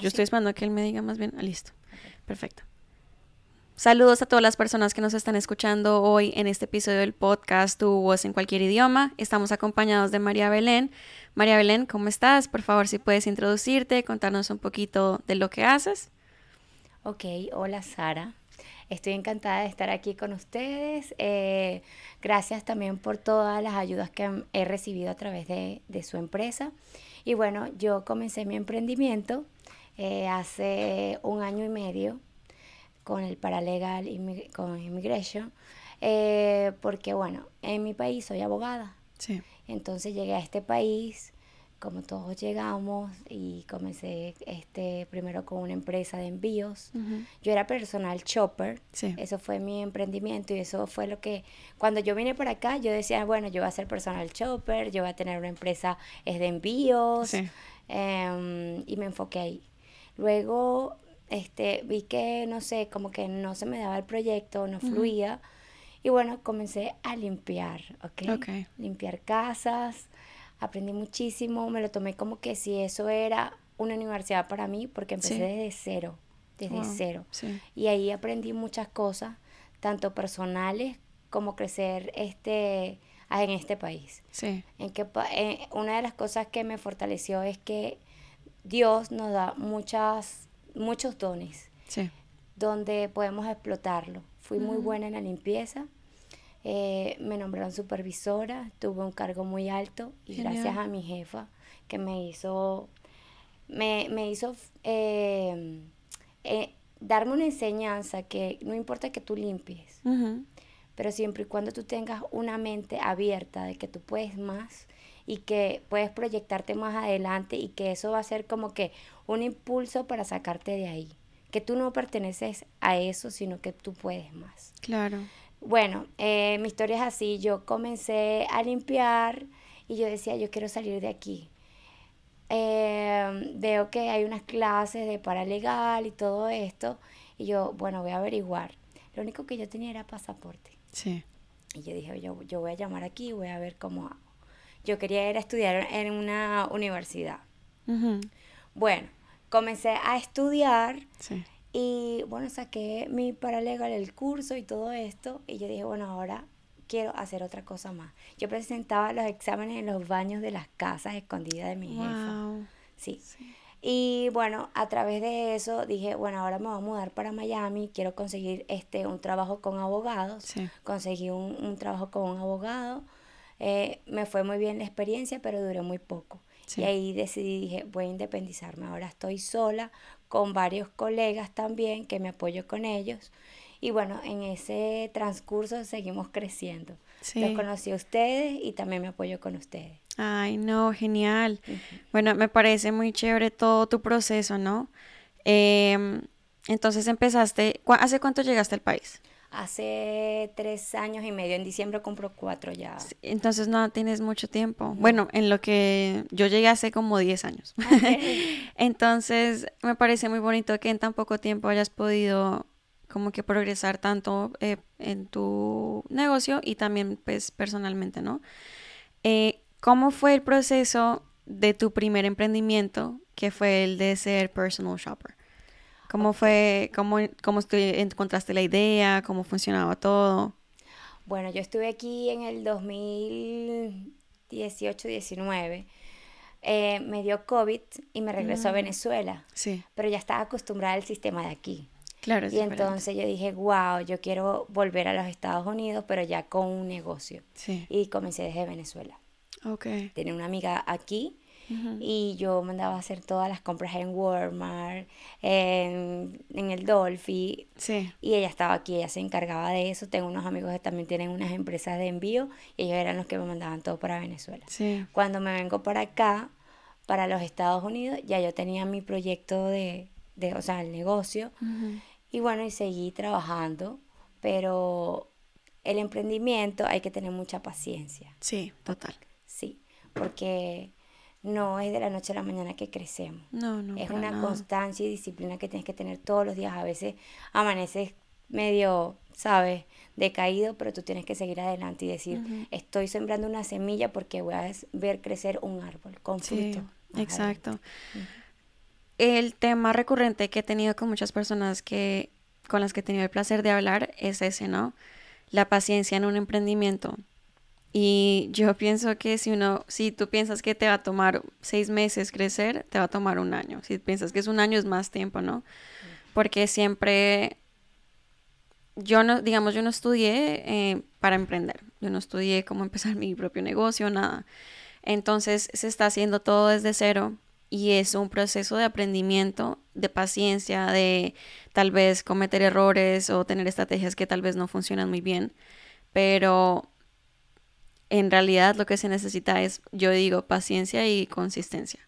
yo estoy esperando a que él me diga más bien. Ah, listo. Perfecto. Saludos a todas las personas que nos están escuchando hoy en este episodio del podcast Tu voz en cualquier idioma. Estamos acompañados de María Belén. María Belén, ¿cómo estás? Por favor, si puedes introducirte, contarnos un poquito de lo que haces. Ok, hola Sara. Estoy encantada de estar aquí con ustedes. Eh, gracias también por todas las ayudas que he recibido a través de, su empresa. Y bueno, yo comencé mi emprendimiento eh, hace un año y medio con el paralegal, con Immigration, eh, porque bueno, en mi país soy abogada. Sí. Entonces llegué a este país, como todos llegamos, y comencé este primero con una empresa de envíos. Yo era personal shopper, sí. eso fue mi emprendimiento y eso fue lo que, cuando yo vine por acá, yo decía, bueno, yo voy a ser personal shopper, yo voy a tener una empresa es de envíos, em, y me enfoqué ahí. Luego este, vi que, no sé, como que no se me daba el proyecto, no fluía. Y bueno, comencé a limpiar, ¿ok? Limpiar casas, aprendí muchísimo, me lo tomé como que si eso era una universidad para mí, porque empecé desde cero, desde cero. Y ahí aprendí muchas cosas, tanto personales como crecer este, en este país. Sí. En que, eh, una de las cosas que me fortaleció es que Dios nos da muchas muchos dones donde podemos explotarlo. Fui muy buena en la limpieza, eh, me nombraron supervisora, tuve un cargo muy alto y gracias a mi jefa que me hizo, me, hizo eh, eh, darme una enseñanza que no importa que tú limpies, pero siempre y cuando tú tengas una mente abierta de que tú puedes más y que puedes proyectarte más adelante y que eso va a ser como que un impulso para sacarte de ahí. Que tú no perteneces a eso, sino que tú puedes más. Claro. Bueno, eh, mi historia es así. Yo comencé a limpiar y yo decía, yo quiero salir de aquí. Eh, veo que hay unas clases de paralegal y todo esto. Y yo, bueno, voy a averiguar. Lo único que yo tenía era pasaporte. Sí. Y yo dije, yo, yo voy a llamar aquí, voy a ver cómo. Yo quería ir a estudiar en una universidad. Bueno, comencé a estudiar y bueno, saqué mi paralegal, el curso y todo esto y yo dije, bueno, ahora quiero hacer otra cosa más. Yo presentaba los exámenes en los baños de las casas escondidas de mi jefa. Sí. Y bueno, a través de eso dije, bueno, ahora me voy a mudar para Miami, quiero conseguir este un trabajo con abogados. Conseguí un, un, trabajo con un abogado. Eh, me fue muy bien la experiencia, pero duró muy poco. Y ahí decidí, dije, voy a independizarme. Ahora estoy sola con varios colegas también, que me apoyo con ellos. Y bueno, en ese transcurso seguimos creciendo. Los conocí a ustedes y también me apoyo con ustedes. Ay, no, genial. Bueno, me parece muy chévere todo tu proceso, ¿no? Em, entonces empezaste, ¿hace cuánto llegaste al país? Hace tres años y medio, en diciembre compro cuatro ya. Entonces no tienes mucho tiempo. Bueno, en lo que yo llegué hace como diez años. Entonces me parece muy bonito que en tan poco tiempo hayas podido como que progresar tanto eh, en tu negocio y también pues personalmente, ¿no? Eh, ¿Cómo fue el proceso de tu primer emprendimiento, que fue el de ser personal shopper? ¿Cómo fue, cómo, cómo encontraste la idea, cómo funcionaba todo? Bueno, yo estuve aquí en el 2018-19. Eh, me dio COVID y me regresó a mm. Venezuela. Sí. Pero ya estaba acostumbrada al sistema de aquí. Claro, y entonces yo dije, wow, yo quiero volver a los Estados Unidos, pero ya con un negocio. Sí. Y comencé desde Venezuela. Ok. Tenía una amiga aquí y yo mandaba a hacer todas las compras en Walmart, en, el Dolphy. Y ella estaba aquí, ella se encargaba de eso. Tengo unos amigos que también tienen unas empresas de envío y ellos eran los que me mandaban todo para Venezuela. Cuando me vengo para acá, para los Estados Unidos, ya yo tenía mi proyecto de, de o sea, el negocio. Y bueno, y seguí trabajando, pero el emprendimiento hay que tener mucha paciencia. Sí, total. Sí, porque no es de la noche a la mañana que crecemos. No, no. Es una constancia y disciplina que tienes que tener todos los días. A veces amaneces medio, ¿sabes? Decaído, pero tú tienes que seguir adelante y decir, estoy sembrando una semilla porque voy a ver crecer un árbol con fruto. exacto. el tema recurrente que he tenido con muchas personas que con las que he tenido el placer de hablar es ese, ¿no? La paciencia en un emprendimiento. Y yo pienso que si uno, si tú piensas que te va a tomar seis meses crecer, te va a tomar un año. Si piensas que es un año es más tiempo, ¿no? Porque siempre, yo no, digamos, yo no estudié eh, para emprender. Yo no estudié cómo empezar mi propio negocio, nada. Entonces se está haciendo todo desde cero y es un proceso de aprendimiento, de paciencia, de tal vez cometer errores o tener estrategias que tal vez no funcionan muy bien, pero en realidad lo que se necesita es, yo digo, paciencia y consistencia.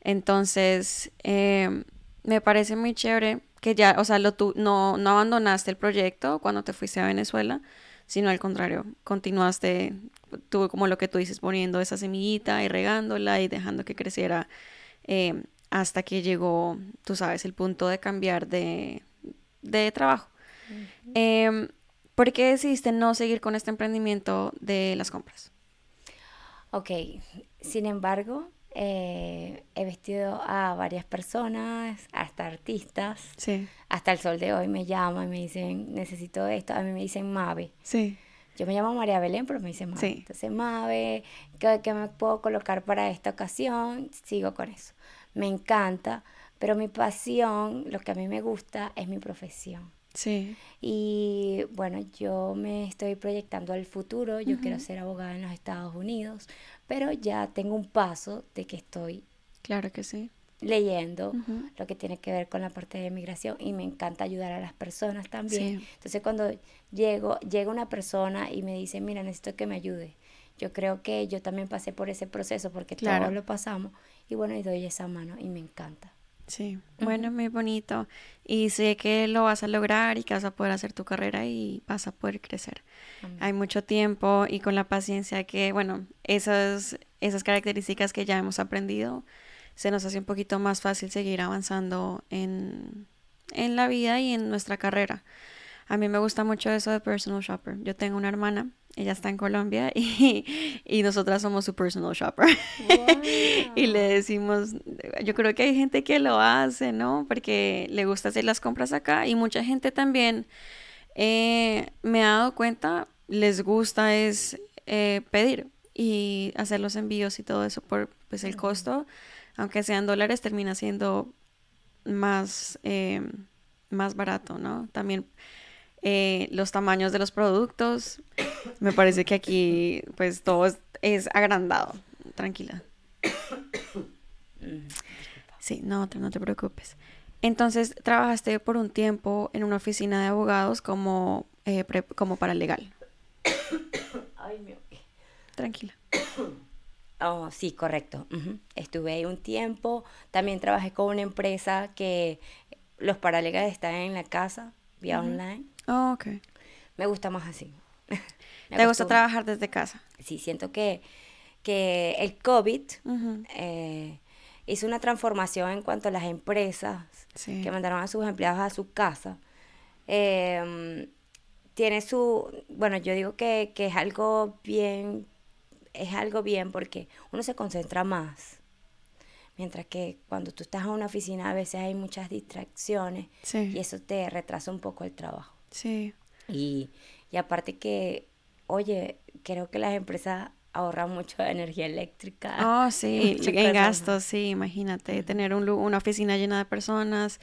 Entonces, em, me parece muy chévere que ya, o sea, lo tu, no, no abandonaste el proyecto cuando te fuiste a Venezuela, sino al contrario, continuaste, tú como lo que tú dices, poniendo esa semillita y regándola y dejando que creciera eh, hasta que llegó, tú sabes, el punto de cambiar de, trabajo. Em, ¿Por qué decidiste no seguir con este emprendimiento de las compras? Ok, sin embargo, eh, he vestido a varias personas, hasta artistas. Sí. Hasta el sol de hoy me llaman y me dicen, necesito esto. A mí me dicen Mave. Sí. Yo me llamo María Belén, pero me dicen Mave. Entonces, Mave, ¿qué, me puedo colocar para esta ocasión? Sigo con eso. Me encanta, pero mi pasión, lo que a mí me gusta, es mi profesión. Sí. Y bueno, yo me estoy proyectando al futuro. Yo quiero ser abogada en los Estados Unidos, pero ya tengo un paso de que estoy. Claro que sí leyendo lo que tiene que ver con la parte de migración y me encanta ayudar a las personas también. Entonces cuando llego, llega una persona y me dice, mira, necesito que me ayude. Yo creo que yo también pasé por ese proceso porque todos lo pasamos y bueno, y doy esa mano y me encanta. Sí, bueno, muy bonito. Y sé que lo vas a lograr y que vas a poder hacer tu carrera y vas a poder crecer. Hay mucho tiempo y con la paciencia que, bueno, esas, esas características que ya hemos aprendido, se nos hace un poquito más fácil seguir avanzando en, la vida y en nuestra carrera. A mí me gusta mucho eso de personal shopper. Yo tengo una hermana, ella está en Colombia y, y nosotras somos su personal shopper. y le decimos, yo creo que hay gente que lo hace, ¿no? Porque le gusta hacer las compras acá y mucha gente también eh, me ha dado cuenta, les gusta es eh, pedir y hacer los envíos y todo eso por pues el costo aunque sean dólares, termina siendo más, eh, más barato, ¿no? También eh, los tamaños de los productos, me parece que aquí pues todo es, agrandado. Tranquila. Sí, no, no te preocupes. Entonces, trabajaste por un tiempo en una oficina de abogados como, eh, como paralegal. Ay, mi... Tranquila. Oh, sí, correcto. Estuve ahí un tiempo. También trabajé con una empresa que los paralegales están en la casa, vía online. Oh, ok. Me gusta más así. ¿Te gusta trabajar desde casa? Sí, siento que, que el COVID eh, hizo una transformación en cuanto a las empresas que mandaron a sus empleados a su casa. Em, tiene su, bueno, yo digo que, que es algo bien es algo bien porque uno se concentra más. Mientras que cuando tú estás en una oficina a veces hay muchas distracciones y eso te retrasa un poco el trabajo. Sí. Y, y aparte que, oye, creo que las empresas ahorran mucho de energía eléctrica. Oh, sí, en gastos, sí, imagínate, tener un, una oficina llena de personas.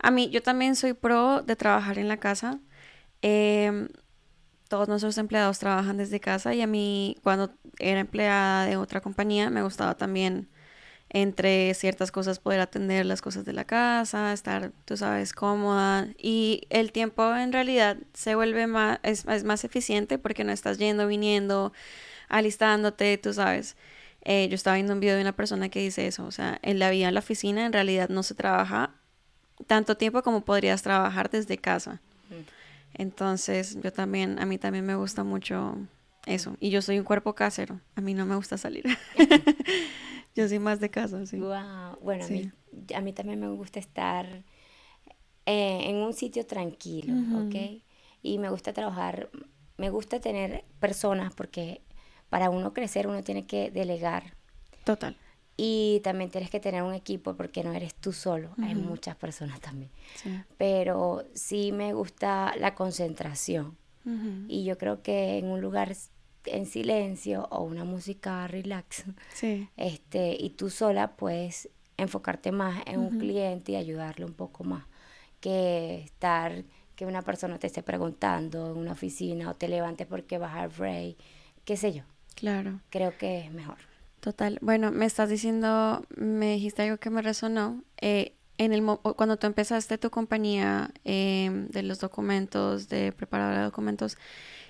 A mí, yo también soy pro de trabajar en la casa. Eh, todos nuestros empleados trabajan desde casa y a mí cuando era empleada de otra compañía me gustaba también entre ciertas cosas poder atender las cosas de la casa, estar, tú sabes, cómoda y el tiempo en realidad se vuelve más, es, más eficiente porque no estás yendo, viniendo, alistándote, tú sabes. Eh, yo estaba viendo un video de una persona que dice eso, o sea, en la vida en la oficina en realidad no se trabaja tanto tiempo como podrías trabajar desde casa. Entonces, yo también, a mí también me gusta mucho eso. Y yo soy un cuerpo casero. A mí no me gusta salir. yo soy más de casa, sí. Wow. Bueno, a, mí, también me gusta estar eh, en un sitio tranquilo, ¿ok? Y me gusta trabajar, me gusta tener personas porque para uno crecer uno tiene que delegar. Total. Y también tienes que tener un equipo porque no eres tú solo, hay muchas personas también. Pero sí me gusta la concentración. Y yo creo que en un lugar en silencio o una música relax, este, y tú sola puedes enfocarte más en un cliente y ayudarle un poco más que estar que una persona te esté preguntando en una oficina o te levantes porque vas al break, qué sé yo. Claro. Creo que es mejor. Total. Bueno, me estás diciendo, me dijiste algo que me resonó. Eh, en el cuando tú empezaste tu compañía em, de los documentos, de preparar de documentos,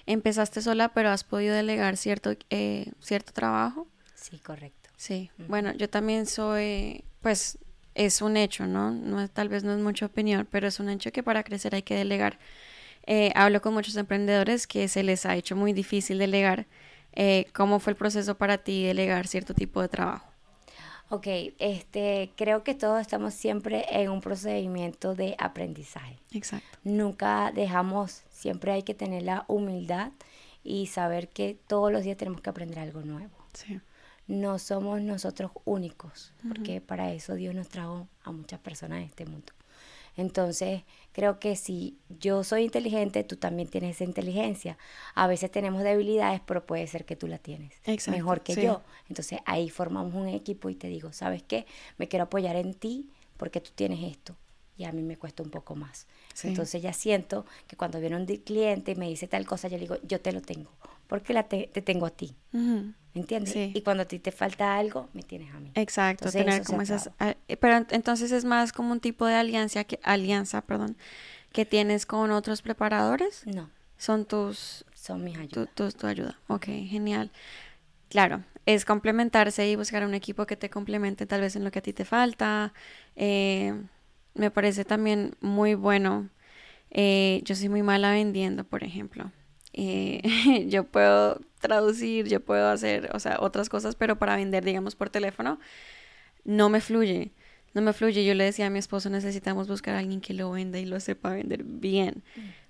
empezaste sola, pero has podido delegar cierto, eh, cierto trabajo. Sí, correcto. Sí. Bueno, yo también soy, pues, es un hecho, ¿no? no tal vez no es mucha opinión, pero es un hecho que para crecer hay que delegar. Eh, hablo con muchos emprendedores que se les ha hecho muy difícil delegar eh, ¿Cómo fue el proceso para ti delegar cierto tipo de trabajo? Ok, este, creo que todos estamos siempre en un procedimiento de aprendizaje. Exacto. Nunca dejamos, siempre hay que tener la humildad y saber que todos los días tenemos que aprender algo nuevo. Sí. No somos nosotros únicos, porque para eso Dios nos trajo a muchas personas en este mundo. Entonces, creo que si yo soy inteligente, tú también tienes esa inteligencia. A veces tenemos debilidades, pero puede ser que tú la tienes mejor que yo. Entonces, ahí formamos un equipo y te digo, ¿sabes qué? Me quiero apoyar en ti porque tú tienes esto y a mí me cuesta un poco más. Entonces ya siento que cuando viene un cliente y me dice tal cosa, yo le digo, yo te lo tengo, porque la te, tengo a ti. ¿Entiendes? Y cuando a ti te falta algo, me tienes a mí. Exacto, tener como esas... Ah, eh, pero entonces es más como un tipo de alianza, que, alianza perdón, que tienes con otros preparadores. No. Son tus... Son mis ayudas. Tu, tu, ayuda. Ok, genial. Claro, es complementarse y buscar un equipo que te complemente tal vez en lo que a ti te falta. Eh, me parece también muy bueno. Eh, yo soy muy mala vendiendo, por ejemplo. Eh, yo puedo traducir, yo puedo hacer, o sea, otras cosas, pero para vender, digamos, por teléfono, no me fluye. No me fluye. Yo le decía a mi esposo, necesitamos buscar a alguien que lo venda y lo sepa vender bien.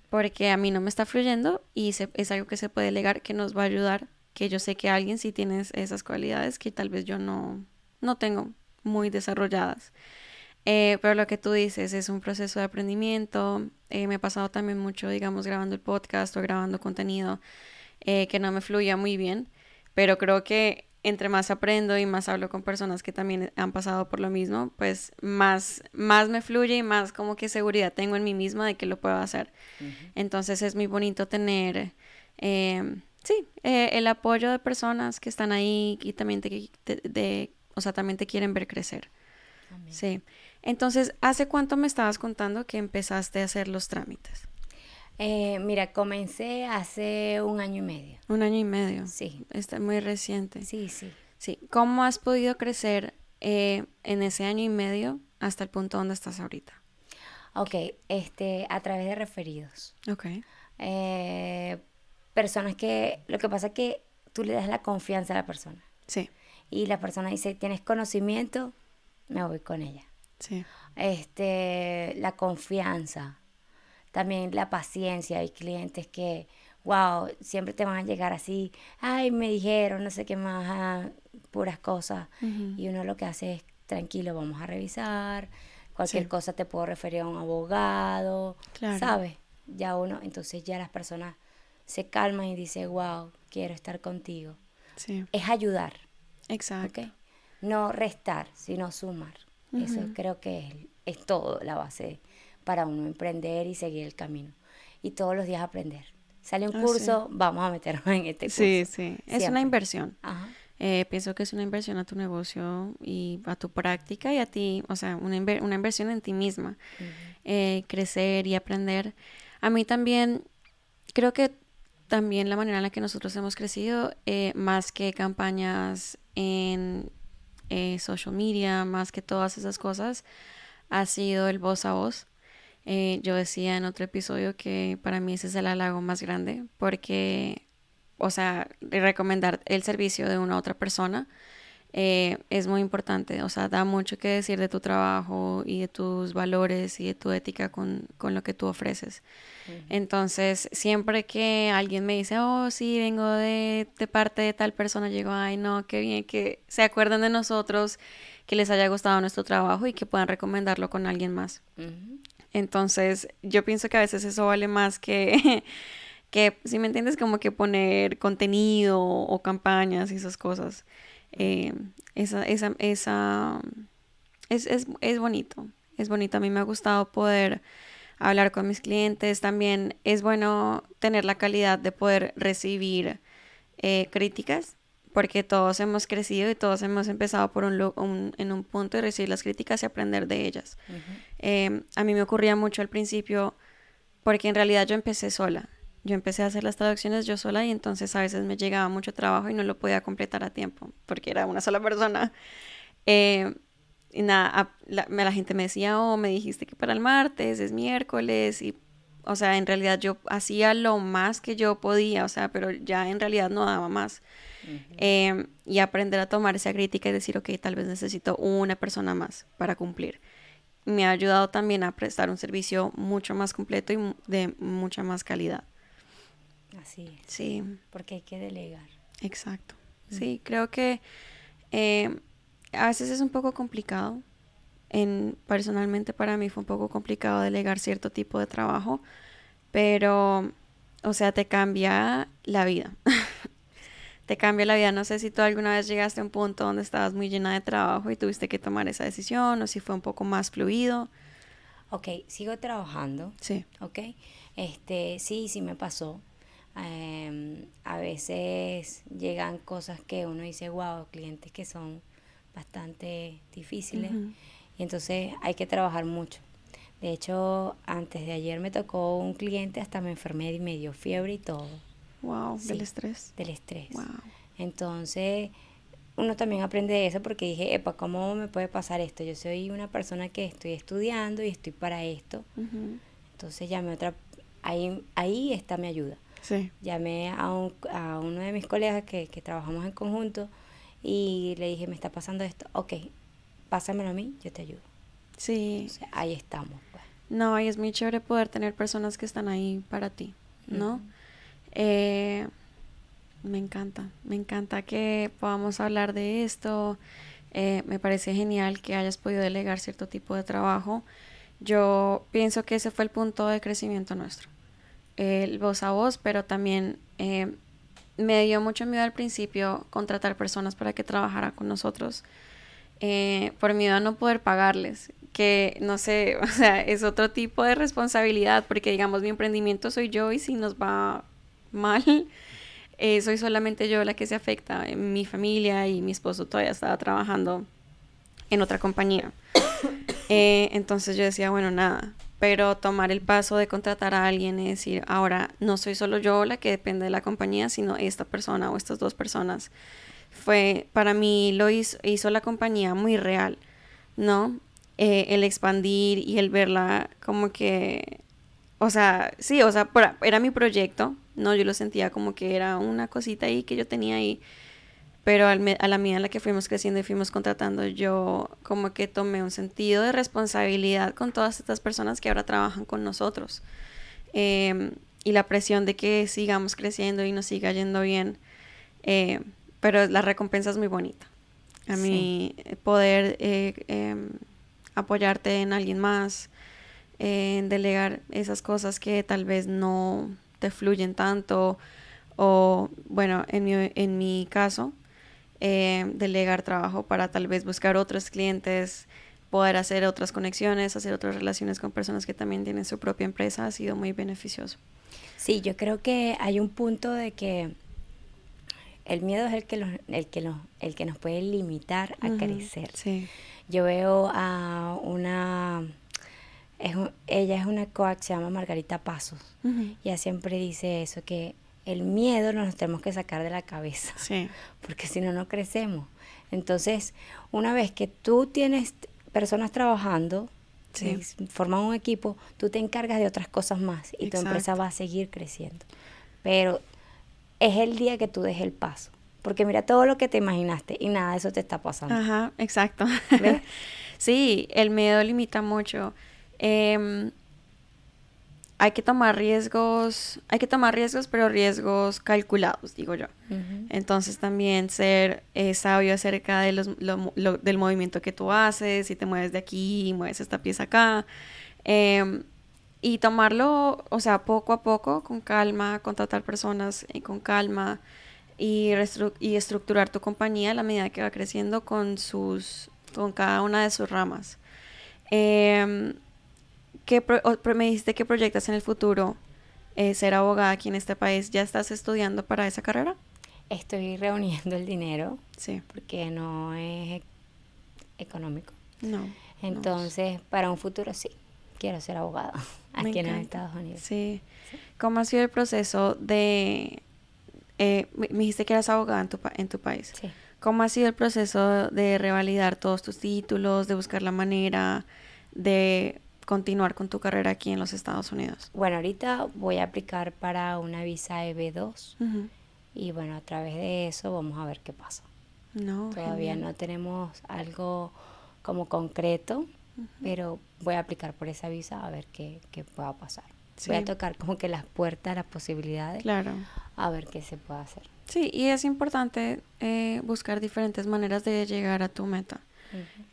Porque a mí no me está fluyendo y es algo que se puede legar, que nos va a ayudar. Que yo sé que alguien sí tiene esas cualidades que tal vez yo no, no tengo muy desarrolladas. Eh, pero lo que tú dices es un proceso de aprendimiento. Eh, me ha pasado también mucho, digamos, grabando el podcast o grabando contenido eh, que no me fluía muy bien. Pero creo que entre más aprendo y más hablo con personas que también han pasado por lo mismo, pues más, más me fluye y más como que seguridad tengo en mí misma de que lo puedo hacer. Entonces es muy bonito tener, sí, el apoyo de personas que están ahí y también te, de, o sea, también te quieren ver crecer. Sí. Entonces, ¿hace cuánto me estabas contando que empezaste a hacer los trámites? Eh, mira, comencé hace un año y medio. Un año y medio. Sí. Está muy reciente. Sí, sí. Sí. ¿Cómo has podido crecer eh, en ese año y medio hasta el punto donde estás ahorita? Ok, este, a través de referidos. Ok. Eh, personas que, lo que pasa es que tú le das la confianza a la persona. Sí. Y la persona dice, ¿tienes conocimiento? Me voy con ella. Este, la confianza, también la paciencia. Hay clientes que, wow, siempre te van a llegar así, ay, me dijeron, no sé qué más, ah, puras cosas. Y uno lo que hace es, tranquilo, vamos a revisar, cualquier cosa te puedo referir a un abogado, ¿sabes? Ya uno, entonces ya las personas se calman y dicen, wow, quiero estar contigo. Es ayudar. Exacto. No restar, sino sumar. Eso creo que es, todo la base para uno emprender y seguir el camino. Y todos los días aprender. Sale un ah, curso, vamos a meternos en este curso. Sí, sí. Es una inversión. Eh, pienso que es una inversión a tu negocio y a tu práctica y a ti, o sea, una, una inversión en ti misma. Eh, crecer y aprender. A mí también, creo que también la manera en la que nosotros hemos crecido, eh, más que campañas en eh, social media, más que todas esas cosas, ha sido el voz a voz. Eh, yo decía en otro episodio que para mí ese es el halago más grande porque, o sea, recomendar el servicio de una otra persona eh, es muy importante. O sea, da mucho que decir de tu trabajo y de tus valores y de tu ética con, lo que tú ofreces. Entonces, siempre que alguien me dice, oh, sí, vengo de, parte de tal persona, llego, ay, no, qué bien que se acuerden de nosotros, que les haya gustado nuestro trabajo y que puedan recomendarlo con alguien más. Entonces, yo pienso que a veces eso vale más que, que, si me entiendes, como que poner contenido o campañas y esas cosas. Eh, esa, esa, esa es, es, es bonito, es bonito. A mí me ha gustado poder hablar con mis clientes. También es bueno tener la calidad de poder recibir eh, críticas, porque todos hemos crecido y todos hemos empezado por un, en un punto de recibir las críticas y aprender de ellas. Eh, a mí me ocurría mucho al principio, porque en realidad yo empecé sola yo empecé a hacer las traducciones yo sola y entonces a veces me llegaba mucho trabajo y no lo podía completar a tiempo porque era una sola persona. Eh, y nada, la, la, gente me decía, oh, me dijiste que para el martes es miércoles y, o sea, en realidad yo hacía lo más que yo podía, o sea, pero ya en realidad no daba más. Eh, y aprender a tomar esa crítica y decir, ok, tal vez necesito una persona más para cumplir. Me ha ayudado también a prestar un servicio mucho más completo y de mucha más calidad. Así es. Sí. Porque hay que delegar. Exacto. Mm. Sí, creo que eh, a veces es un poco complicado. En, personalmente para mí fue un poco complicado delegar cierto tipo de trabajo, pero, o sea, te cambia la vida. te cambia la vida. No sé si tú alguna vez llegaste a un punto donde estabas muy llena de trabajo y tuviste que tomar esa decisión o si fue un poco más fluido. Ok, sigo trabajando. Sí. Ok, este, sí, sí me pasó. Em, a veces llegan cosas que uno dice, wow, clientes que son bastante difíciles y entonces hay que trabajar mucho. De hecho, antes de ayer me tocó un cliente, hasta me enfermé y me dio fiebre y todo. Wow, del estrés. Del estrés. Wow. Entonces, uno también aprende de eso porque dije, epa, ¿cómo me puede pasar esto? Yo soy una persona que estoy estudiando y estoy para esto. Entonces llamé otra, ahí, ahí está mi ayuda. Llamé a, un, a uno de mis colegas que, que trabajamos en conjunto y le dije, me está pasando esto. Ok, pásamelo a mí, yo te ayudo. Sí. ahí estamos. Pues. No, y es muy chévere poder tener personas que están ahí para ti, ¿no? Eh, me encanta, me encanta que podamos hablar de esto. Eh, me parece genial que hayas podido delegar cierto tipo de trabajo. Yo pienso que ese fue el punto de crecimiento nuestro el voz a voz, pero también eh, me dio mucho miedo al principio contratar personas para que trabajaran con nosotros, eh, por miedo a no poder pagarles, que no sé, o sea, es otro tipo de responsabilidad, porque digamos, mi emprendimiento soy yo y si nos va mal, eh, soy solamente yo la que se afecta. Mi familia y mi esposo todavía estaba trabajando en otra compañía. entonces yo decía, bueno, nada, pero tomar el paso de contratar a alguien y decir, ahora no soy solo yo la que depende de la compañía, sino esta persona o estas dos personas, fue, para mí lo hizo, hizo la compañía muy real, ¿no? Eh, el expandir y el verla como que, o sea, sí, o sea, era mi proyecto, ¿no? Yo lo sentía como que era una cosita ahí que yo tenía ahí pero a la medida en la que fuimos creciendo y fuimos contratando, yo como que tomé un sentido de responsabilidad con todas estas personas que ahora trabajan con nosotros. Em, y la presión de que sigamos creciendo y nos siga yendo bien. Eh, pero la recompensa es muy bonita. A mí poder eh, em, apoyarte en alguien más, en delegar esas cosas que tal vez no te fluyen tanto o bueno, en mi, en mi caso, eh, delegar trabajo para tal vez buscar otros clientes, poder hacer otras conexiones, hacer otras relaciones con personas que también tienen su propia empresa, ha sido muy beneficioso. Sí, yo creo que hay un punto de que el miedo es el que, el que, el que nos puede limitar a crecer. Yo veo a una, ella es una coach, se llama Margarita Pasos, y ella siempre dice eso, que el miedo nos tenemos que sacar de la cabeza, porque si no, no crecemos. Entonces, una vez que tú tienes personas trabajando, forman un equipo, tú te encargas de otras cosas más y tu empresa va a seguir creciendo. Pero es el día que tú des el paso, porque mira todo lo que te imaginaste y nada de eso te está pasando. Ajá, exacto. sí, el miedo limita mucho. Em, hay que tomar riesgos, hay que tomar riesgos, pero riesgos calculados, digo yo. Entonces también ser eh, sabio acerca de los, del movimiento que tú haces, si te mueves de aquí, mueves esta pieza acá. Em, y tomarlo, o sea, poco a poco, con calma, contratar personas y con calma y, y estructurar tu compañía a la medida que va creciendo con sus, con cada una de sus ramas. Eh, ¿Qué me dijiste que proyectas en el futuro eh, ser abogada aquí en este país? ¿Ya estás estudiando para esa carrera? Estoy reuniendo el dinero. Sí. Porque no es económico. No. Entonces, para un futuro sí, quiero ser abogada aquí en Estados Unidos. Sí. ¿Cómo ha sido el proceso de... Eh, me dijiste que eras abogada en tu, en tu país. Sí. ¿Cómo ha sido el proceso de revalidar todos tus títulos, de buscar la manera de continuar con tu carrera aquí en los Estados Unidos? Bueno, ahorita voy a aplicar para una visa EB2 y bueno, a través de eso vamos a ver qué pasa. No, Todavía no tenemos algo como concreto, pero voy a aplicar por esa visa a ver qué, qué pueda pasar. Voy a tocar como que las puertas, las posibilidades, claro. a ver qué se puede hacer. Sí, y es importante eh, buscar diferentes maneras de llegar a tu meta.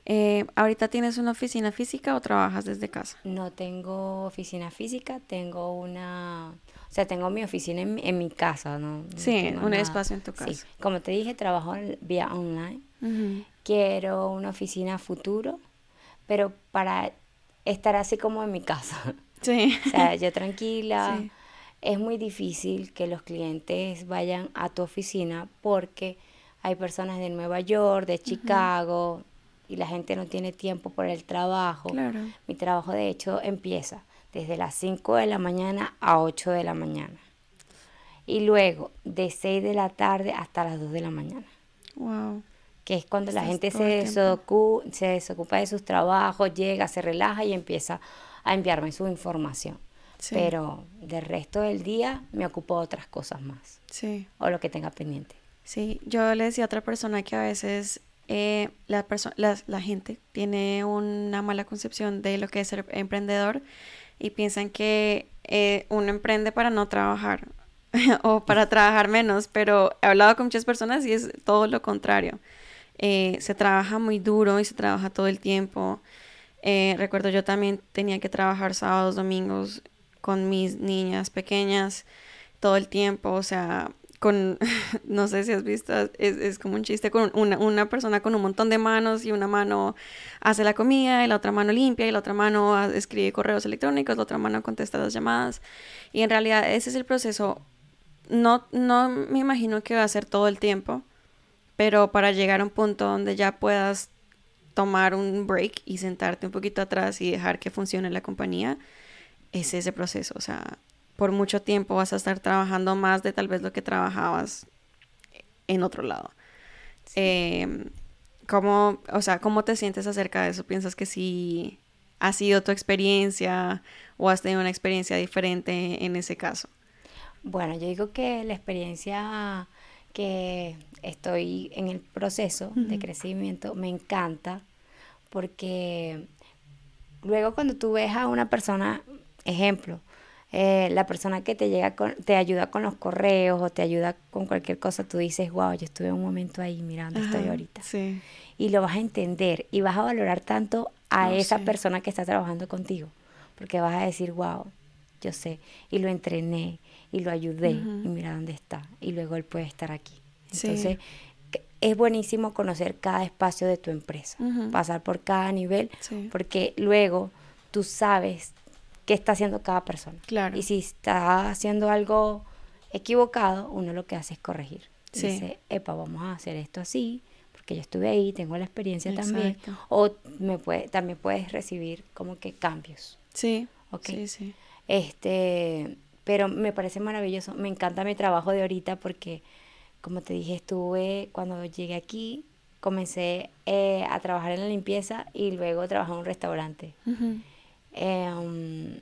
Eh, ¿Ahorita tienes una oficina física o trabajas desde casa? No tengo oficina física, tengo una... O sea, tengo mi oficina en, mi casa, ¿no? sí, un espacio en tu casa. Sí. Como te dije, trabajo vía online. Quiero una oficina futuro, pero para estar así como en mi casa. Sí. O sea, yo tranquila. Es muy difícil que los clientes vayan a tu oficina porque hay personas de Nueva York, de Chicago, y la gente no tiene tiempo por el trabajo. Mi trabajo de hecho empieza desde las 5 de la mañana a 8 de la mañana. Y luego de 6 de la tarde hasta las 2 de la mañana. Wow. Que es cuando la gente se, desocupa, se desocupa de sus trabajos, llega, se relaja y empieza a enviarme su información. Pero del resto del día me ocupo de otras cosas más. Sí. O lo que tenga pendiente. Sí, yo le decía a otra persona que a veces eh, la, la, gente tiene una mala concepción de lo que es ser emprendedor y piensan que eh, uno emprende para no trabajar o para trabajar menos, pero he hablado con muchas personas y es todo lo contrario. Eh, se trabaja muy duro y se trabaja todo el tiempo. recuerdo yo también tenía que trabajar sábados, domingos con mis niñas pequeñas todo el tiempo, o sea, con, no sé si has visto, es, como un chiste con una, una, persona con un montón de manos y una mano hace la comida y la otra mano limpia y la otra mano escribe correos electrónicos, la otra mano contesta las llamadas. Y en realidad ese es el proceso. No, no me imagino que va a ser todo el tiempo, pero para llegar a un punto donde ya puedas tomar un break y sentarte un poquito atrás y dejar que funcione la compañía, es ese proceso. O sea, por mucho tiempo vas a estar trabajando más de tal vez lo que trabajabas en otro lado. Em, ¿cómo, o sea, ¿Cómo te sientes acerca de eso? ¿Piensas que sí ha sido tu experiencia o has tenido una experiencia diferente en ese caso? Bueno, yo digo que la experiencia que estoy en el proceso de crecimiento me encanta porque luego cuando tú ves a una persona, ejemplo, eh, la persona que te llega con, te ayuda con los correos o te ayuda con cualquier cosa, tú dices, wow, yo estuve un momento ahí mirando, estoy ahorita. Y lo vas a entender y vas a valorar tanto a oh, esa persona que está trabajando contigo, porque vas a decir, wow, yo sé, y lo entrené y lo ayudé y mira dónde está, y luego él puede estar aquí. Entonces, es buenísimo conocer cada espacio de tu empresa, pasar por cada nivel, porque luego tú sabes qué está haciendo cada persona. Claro. Y si está haciendo algo equivocado, uno lo que hace es corregir. Dice, epa, vamos a hacer esto así, porque yo estuve ahí, tengo la experiencia también. O me puede, también puedes recibir como que cambios. Sí. Sí, sí. Este, pero me parece maravilloso. Me encanta mi trabajo de ahorita porque, como te dije, estuve, cuando llegué aquí, comencé eh, a trabajar en la limpieza y luego trabajé en un restaurante. Em,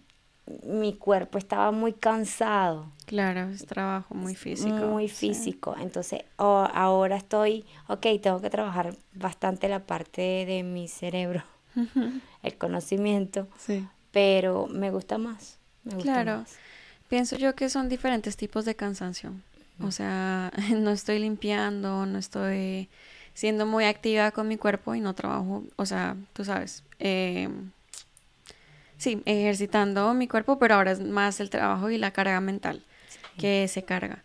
mi cuerpo estaba muy cansado. Claro, es trabajo muy físico. Muy físico. Entonces, ahora estoy, ok, tengo que trabajar bastante la parte de mi cerebro, el conocimiento, sí. pero me gusta más. claro, pienso yo que son diferentes tipos de cansancio. O sea, no estoy limpiando, no estoy siendo muy activa con mi cuerpo y no trabajo, o sea, tú sabes, eh, sí, ejercitando mi cuerpo, pero ahora es más el trabajo y la carga mental que se carga.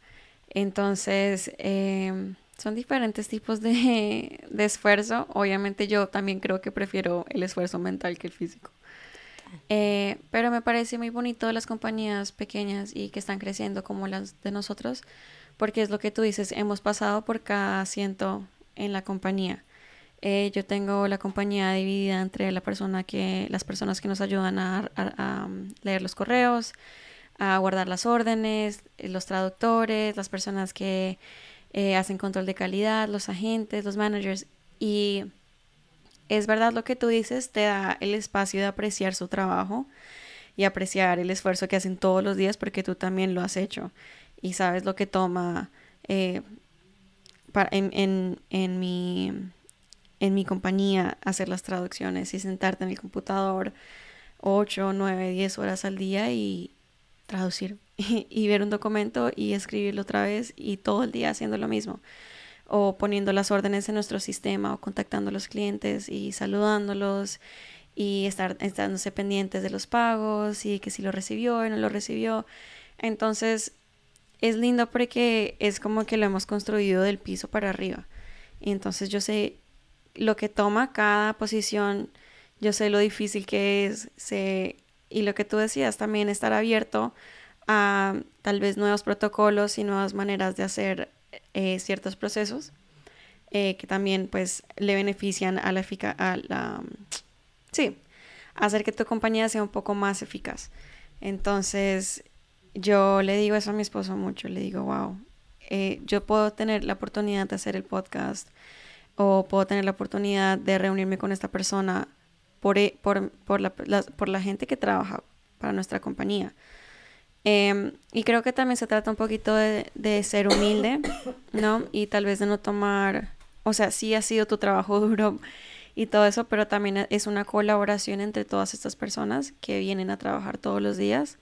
Entonces, em, son diferentes tipos de, de, esfuerzo. Obviamente yo también creo que prefiero el esfuerzo mental que el físico. Eh, pero me parece muy bonito las compañías pequeñas y que están creciendo como las de nosotros, porque es lo que tú dices, hemos pasado por cada asiento en la compañía. Eh, yo tengo la compañía dividida entre la persona que, las personas que nos ayudan a, um, leer los correos, a guardar las órdenes, eh, los traductores, las personas que eh, hacen control de calidad, los agentes, los managers. Y es verdad lo que tú dices, te da el espacio de apreciar su trabajo y apreciar el esfuerzo que hacen todos los días porque tú también lo has hecho y sabes lo que toma en, en, en mi en mi compañía hacer las traducciones y sentarte en el computador 8, 9, 10 horas al día y traducir y, ver un documento y escribirlo otra vez y todo el día haciendo lo mismo o poniendo las órdenes en nuestro sistema o contactando a los clientes y saludándolos y estar estándose pendientes de los pagos y que si lo recibió y no lo recibió. Entonces es lindo porque es como que lo hemos construido del piso para arriba. Y entonces yo sé lo que toma cada posición, yo sé lo difícil que es, sé, y lo que tú decías, también estar abierto a tal vez nuevos protocolos y nuevas maneras de hacer eh, ciertos procesos eh, que también pues le benefician a la eficacia, a sí, hacer que tu compañía sea un poco más eficaz. Entonces, yo le digo eso a mi esposo mucho, le digo, wow, eh, yo puedo tener la oportunidad de hacer el podcast o puedo tener la oportunidad de reunirme con esta persona por, e, por, por, la, por la, gente que trabaja para nuestra compañía. Em, y creo que también se trata un poquito de, de, ser humilde, ¿no? Y tal vez de no tomar, o sea, sí ha sido tu trabajo duro y todo eso, pero también es una colaboración entre todas estas personas que vienen a trabajar todos los días,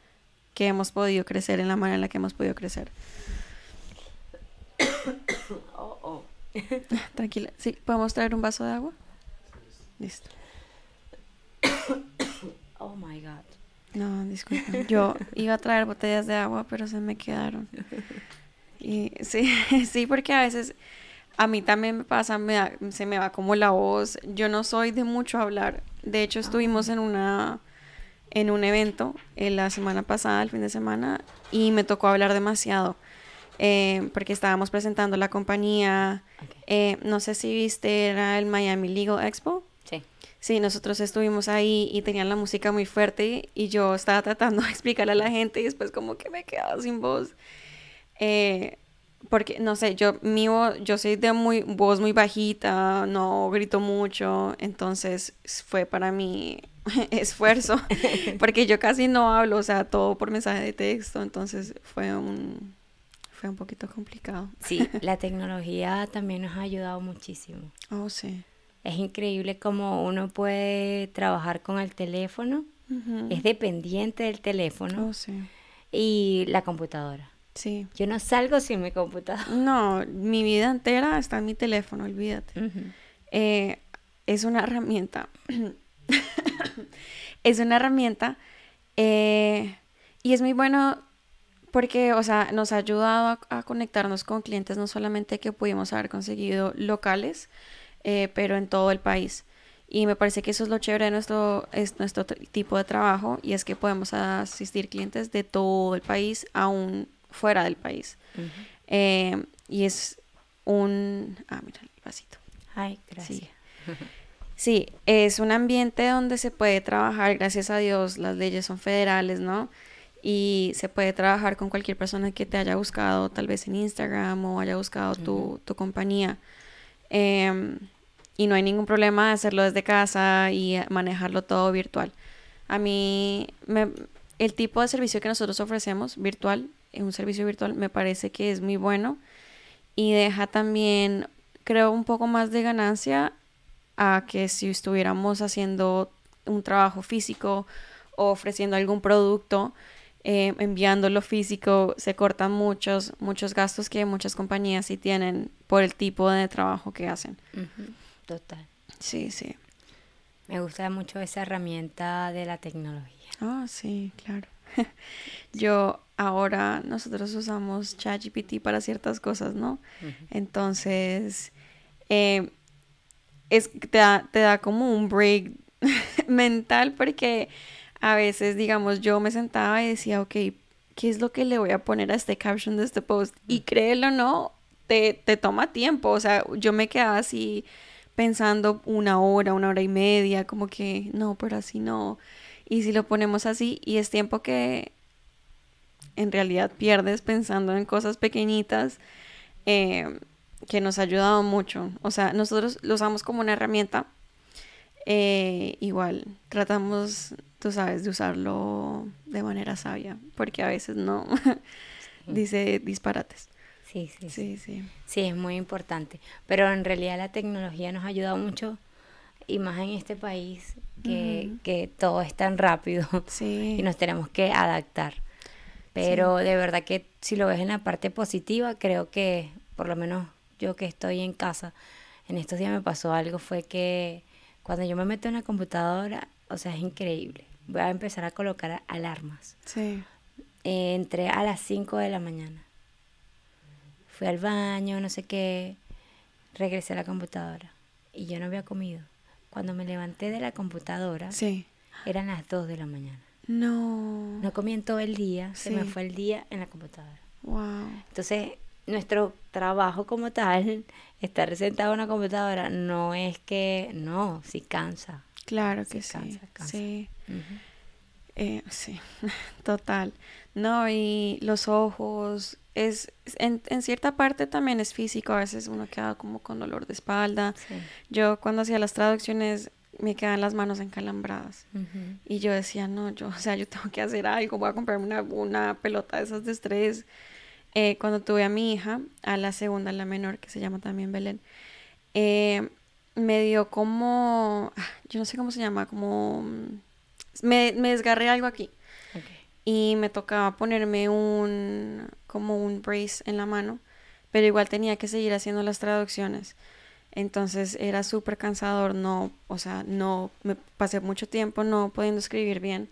que hemos podido crecer en la manera en la que hemos podido crecer. Tranquila. Sí, ¿podemos traer un vaso de agua? Listo. Oh my God. No, disculpen. Yo iba a traer botellas de agua, pero se me quedaron. Y sí, sí, porque a veces a mí también me pasa, se me va como la voz. Yo no soy de mucho hablar. De hecho, estuvimos en una en un evento eh, la semana pasada, el fin de semana, y me tocó hablar demasiado. Eh, porque estábamos presentando la compañía. Eh, no sé si viste, era el Miami Legal Expo. Sí. Sí, nosotros estuvimos ahí y tenían la música muy fuerte y yo estaba tratando de explicarle a la gente y después como que me quedaba sin voz. Eh, porque, no sé, yo, mi yo soy de muy, voz muy bajita, no grito mucho, entonces fue para mí esfuerzo, porque yo casi no hablo, o sea, todo por mensaje de texto, entonces fue un, un poquito complicado. Sí, la tecnología también nos ha ayudado muchísimo. Oh, sí. Es increíble cómo uno puede trabajar con el teléfono, es dependiente del teléfono oh, sí. y la computadora. Sí. Yo no salgo sin mi computadora. No, mi vida entera está en mi teléfono, olvídate. Eh, es una herramienta. es una herramienta eh, y es muy bueno porque, o sea, nos ha ayudado a, conectarnos con clientes no solamente que pudimos haber conseguido locales, eh, pero en todo el país. Y me parece que eso es lo chévere de nuestro, es nuestro tipo de trabajo y es que podemos asistir clientes de todo el país, aún fuera del país. Eh, y es un... Ah, mira el vasito. Ay, gracias. Sí. sí, es un ambiente donde se puede trabajar, gracias a Dios, las leyes son federales, ¿no? Y se puede trabajar con cualquier persona que te haya buscado tal vez en Instagram o haya buscado tu, tu, compañía. Em, y no hay ningún problema de hacerlo desde casa y manejarlo todo virtual. A mí me, el tipo de servicio que nosotros ofrecemos virtual, un servicio virtual, me parece que es muy bueno y deja también, creo, un poco más de ganancia a que si estuviéramos haciendo un trabajo físico o ofreciendo algún producto, eh, enviándolo físico, se cortan muchos, muchos gastos que muchas compañías sí tienen por el tipo de trabajo que hacen. Total. Sí, sí. Me gusta mucho esa herramienta de la tecnología. Ah, sí, claro. Yo ahora nosotros usamos ChatGPT para ciertas cosas, ¿no? Entonces, eh, es, te, da, te da como un break mental porque a veces, digamos, yo me sentaba y decía, ok, ¿qué es lo que le voy a poner a este caption de este post? Y créelo o no, te, te toma tiempo. O sea, yo me quedaba así pensando una hora, una hora y media, como que no, pero así no. Y si lo ponemos así, y es tiempo que en realidad pierdes pensando en cosas pequeñitas eh, que nos ha ayudado mucho. O sea, nosotros lo usamos como una herramienta. Eh, igual, tratamos, tú sabes, de usarlo de manera sabia, porque a veces no dice disparates. Sí, sí, sí, sí. Sí, es muy importante. Pero en realidad la tecnología nos ha ayudado mucho, y más en este país, que, que todo es tan rápido sí. y nos tenemos que adaptar. Pero de verdad que si lo ves en la parte positiva, creo que por lo menos yo que estoy en casa, en estos días me pasó algo, fue que cuando yo me meto en la computadora, o sea, es increíble. Voy a empezar a colocar alarmas. Sí. entré a las 5 de la mañana. Fui al baño, no sé qué. Regresé a la computadora. Y yo no había comido. Cuando me levanté de la computadora, sí. eran las 2 de la mañana. No. No comí en todo el día, se me fue el día en la computadora. Wow. Entonces, nuestro trabajo como tal, estar sentado en una computadora, no es que, no, sí cansa. Claro que sí. Sí. Eh, sí, total. No, y los ojos, es en, en, cierta parte también es físico, a veces uno queda como con dolor de espalda. Yo cuando hacía las traducciones me quedan las manos encalambradas. Y yo decía, no, yo, o sea, yo tengo que hacer algo, voy a comprarme una, una pelota de esas de estrés. Eh, cuando tuve a mi hija, a la segunda, la menor, que se llama también Belén, eh, me dio como, ah, yo no sé cómo se llama, como, me, me desgarré algo aquí. Y me tocaba ponerme un, como un brace en la mano, pero igual tenía que seguir haciendo las traducciones. Entonces era súper cansador, no, o sea, no, me pasé mucho tiempo no pudiendo escribir bien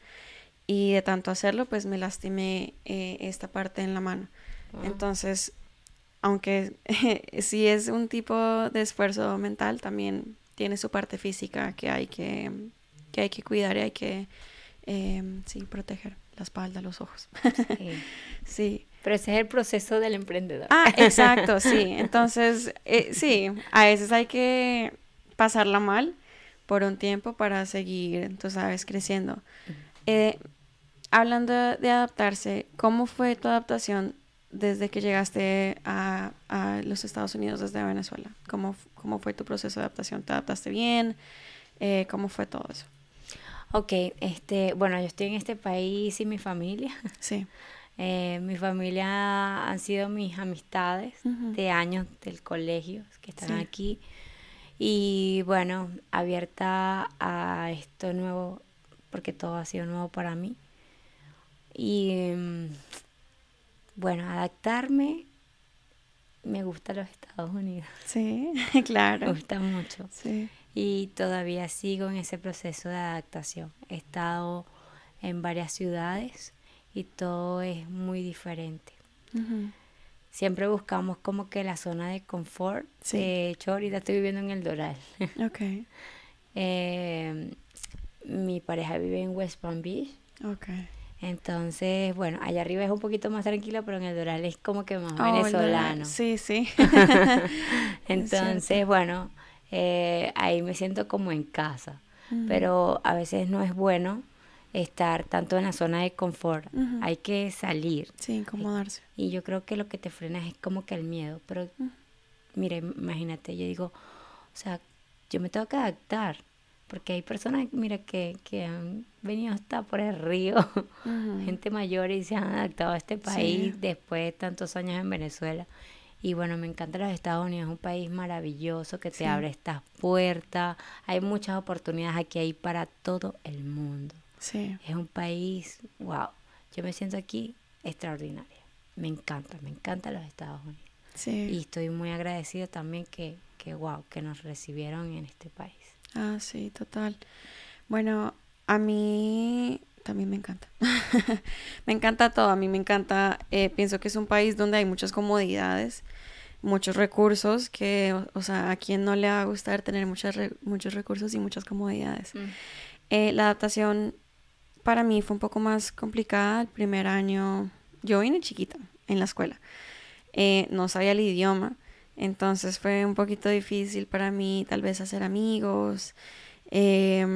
y de tanto hacerlo, pues me lastimé eh, esta parte en la mano. Entonces, aunque sí es un tipo de esfuerzo mental, también tiene su parte física que hay que, que hay que cuidar y hay que, em, sí, proteger la espalda, los ojos. sí. Pero ese es el proceso del emprendedor. Ah, exacto, sí. Entonces, eh, sí, a veces hay que pasarla mal por un tiempo para seguir, tú sabes, creciendo. Eh, hablando de adaptarse, ¿cómo fue tu adaptación desde que llegaste a, a los Estados Unidos desde Venezuela? ¿Cómo, ¿Cómo, fue tu proceso de adaptación? ¿Te adaptaste bien? Eh, ¿Cómo fue todo eso? Ok, este, bueno, yo estoy en este país y mi familia. Sí. Eh, mi familia han sido mis amistades de años del colegio que están aquí. Y bueno, abierta a esto nuevo, porque todo ha sido nuevo para mí. Y mm, bueno, adaptarme, me gusta los Estados Unidos. Sí, claro. Me gusta mucho. Sí. Y todavía sigo en ese proceso de adaptación. He estado en varias ciudades y todo es muy diferente. Siempre buscamos como que la zona de confort. De hecho, ahorita estoy viviendo en el Doral. Ok. eh, mi pareja vive en West Palm Beach. Ok. Entonces, bueno, allá arriba es un poquito más tranquilo, pero en el Doral es como que más oh, venezolano. Sí, sí. Entonces, bueno, eh, ahí me siento como en casa. Pero a veces no es bueno estar tanto en la zona de confort. Hay que salir. Sí, incomodarse. Y yo creo que lo que te frena es como que el miedo. Pero, mire, imagínate, yo digo, o sea, yo me tengo que adaptar. Porque hay personas, mira, que, que han venido hasta por el río, gente mayor y se han adaptado a este país después de tantos años en Venezuela. Y bueno, me encanta los Estados Unidos, es un país maravilloso que te abre estas puertas. Hay muchas oportunidades aquí ahí para todo el mundo. Sí. Es un país, wow. Yo me siento aquí extraordinaria. Me encanta, me encanta los Estados Unidos. Sí. Y estoy muy agradecida también que, que, wow, que nos recibieron en este país. Ah, sí, total. Bueno, a mí también me encanta. me encanta todo, a mí me encanta, eh, pienso que es un país donde hay muchas comodidades, muchos recursos, que, o, sea, a quien no le va a gustar tener muchas muchos recursos y muchas comodidades. Mm. Eh, la adaptación para mí fue un poco más complicada el primer año. Yo vine chiquita en la escuela, eh, no sabía el idioma, entonces fue un poquito difícil para mí tal vez hacer amigos. Eh,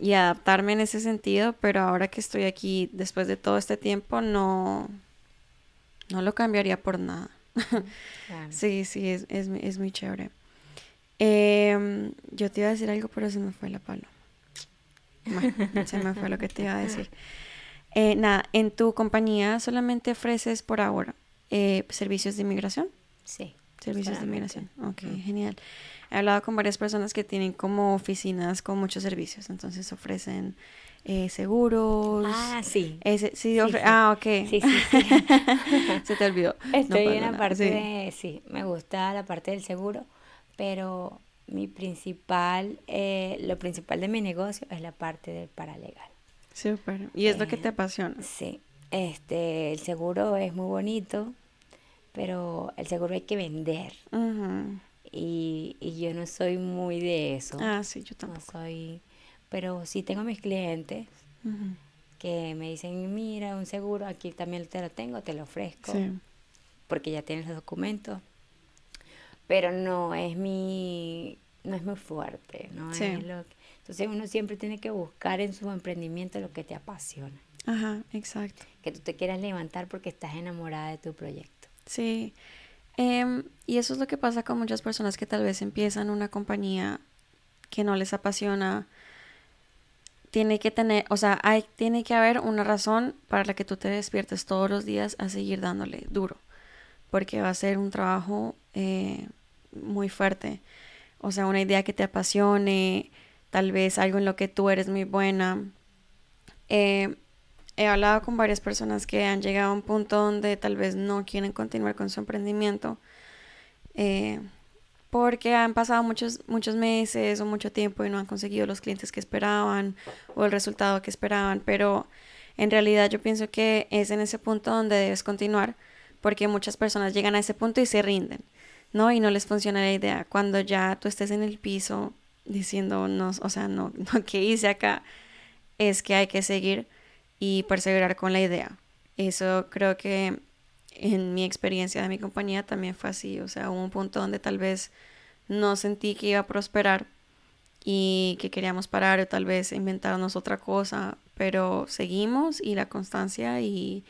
y adaptarme en ese sentido, pero ahora que estoy aquí después de todo este tiempo no, no lo cambiaría por nada. sí, sí, es, es, es muy chévere. Em, yo te iba a decir algo, pero se me fue la palo. se me fue lo que te iba a decir. Eh, nada, en tu compañía solamente ofreces por ahora eh, servicios de inmigración. Sí. Servicios de inmigración. Ok, genial he hablado con varias personas que tienen como oficinas con muchos servicios, entonces ofrecen eh, seguros. Ah, sí. sí, Ah, ok. Sí, sí, sí. Se te olvidó. Estoy en la parte de, sí, me gusta la parte del seguro, pero mi principal, eh, lo principal de mi negocio es la parte del paralegal. Súper. ¿Y es lo que te eh, apasiona? Sí. Este, el seguro es muy bonito, pero el seguro hay que vender. Y, y yo no soy muy de eso. Ah, sí, yo tampoco. No soy, pero sí tengo mis clientes que me dicen, mira, un seguro, aquí también te lo tengo, te lo ofrezco, porque ya tienes los documentos. Pero no es mi, no es muy fuerte, ¿no? Es lo entonces uno siempre tiene que buscar en su emprendimiento lo que te apasiona. Ajá, exacto. Que tú te quieras levantar porque estás enamorada de tu proyecto. Sí, Em, y eso es lo que pasa con muchas personas que tal vez empiezan una compañía que no les apasiona. Tiene que tener, o sea, hay, tiene que haber una razón para la que tú te despiertes todos los días a seguir dándole duro. Porque va a ser un trabajo eh, muy fuerte. O sea, una idea que te apasione, tal vez algo en lo que tú eres muy buena. Eh, he hablado con varias personas que han llegado a un punto donde tal vez no quieren continuar con su emprendimiento eh, porque han pasado muchos, muchos meses o mucho tiempo y no han conseguido los clientes que esperaban o el resultado que esperaban, pero en realidad yo pienso que es en ese punto donde debes continuar porque muchas personas llegan a ese punto y se rinden, ¿no? Y no les funciona la idea. Cuando ya tú estés en el piso diciendo, no, o sea, no, no, ¿qué hice acá? Es que hay que seguir y perseverar con la idea. Eso creo que en mi experiencia de mi compañía también fue así. O sea, hubo un punto donde tal vez no sentí que iba a prosperar y que queríamos parar o tal vez inventarnos otra cosa, pero seguimos y la constancia y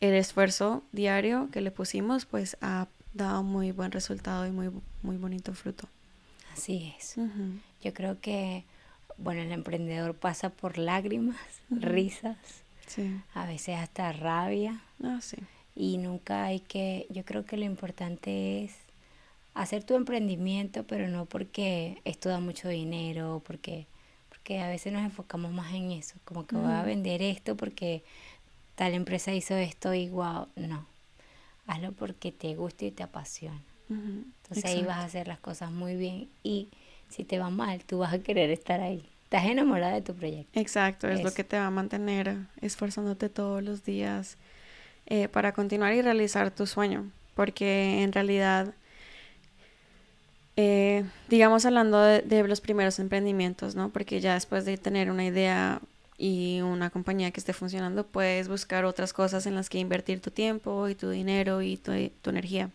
el esfuerzo diario que le pusimos pues ha dado muy buen resultado y muy, muy bonito fruto. Así es. Yo creo que bueno, el emprendedor pasa por lágrimas, risas, a veces hasta rabia. Ah, sí. Y nunca hay que, yo creo que lo importante es hacer tu emprendimiento, pero no porque esto da mucho dinero, porque, porque a veces nos enfocamos más en eso, como que voy a vender esto porque tal empresa hizo esto y wow, no. Hazlo porque te gusta y te apasiona. Entonces ahí vas a hacer las cosas muy bien y si te va mal, tú vas a querer estar ahí. Estás enamorada de tu proyecto. Exacto, es, lo que te va a mantener esforzándote todos los días eh, para continuar y realizar tu sueño. Porque en realidad, eh, digamos hablando de, de, los primeros emprendimientos, ¿no? Porque ya después de tener una idea y una compañía que esté funcionando, puedes buscar otras cosas en las que invertir tu tiempo y tu dinero y tu, tu energía.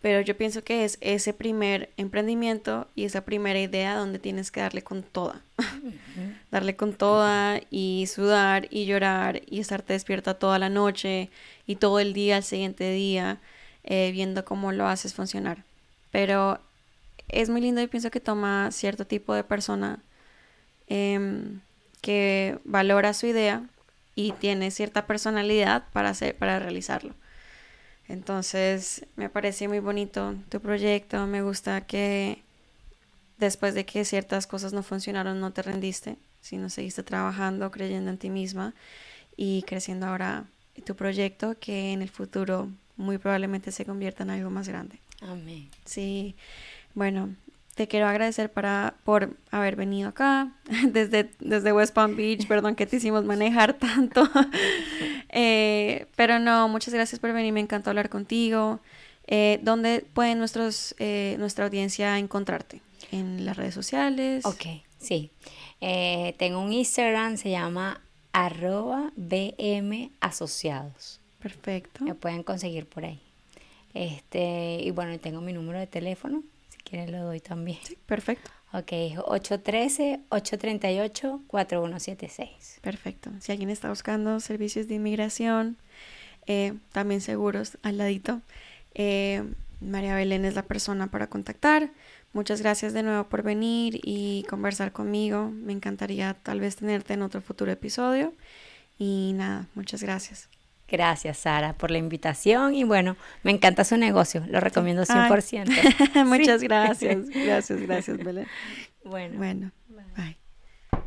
Pero yo pienso que es ese primer emprendimiento y esa primera idea donde tienes que darle con toda. darle con toda y sudar y llorar y estarte despierta toda la noche y todo el día al siguiente día eh, viendo cómo lo haces funcionar. Pero es muy lindo y pienso que toma cierto tipo de persona em, que valora su idea y tiene cierta personalidad para, hacer, para realizarlo. Entonces, me parece muy bonito tu proyecto, me gusta que después de que ciertas cosas no funcionaron, no te rendiste, sino seguiste trabajando, creyendo en ti misma y creciendo ahora tu proyecto que en el futuro muy probablemente se convierta en algo más grande. Amén. Sí, bueno, te quiero agradecer para, por haber venido acá desde, desde West Palm Beach. Perdón que te hicimos manejar tanto. Eh, pero no, muchas gracias por venir. Me encantó hablar contigo. Eh, ¿Dónde pueden nuestros, eh, nuestra audiencia encontrarte? ¿En las redes sociales? Ok, sí. tengo un Instagram, se llama arroba BM Asociados. Perfecto. Me pueden conseguir por ahí. Este, y bueno, tengo mi número de teléfono, si quieren lo doy también. Sí, perfecto. Ok, 813-838-4176. Perfecto. Si alguien está buscando servicios de inmigración, eh, también seguros al ladito, eh, María Belén es la persona para contactar. Muchas gracias de nuevo por venir y conversar conmigo. Me encantaría tal vez tenerte en otro futuro episodio. Y nada, muchas gracias. Gracias, Sara, por la invitación y bueno, me encanta su negocio, lo recomiendo 100%. Muchas gracias, gracias, gracias, Belén. Bueno, bueno bye.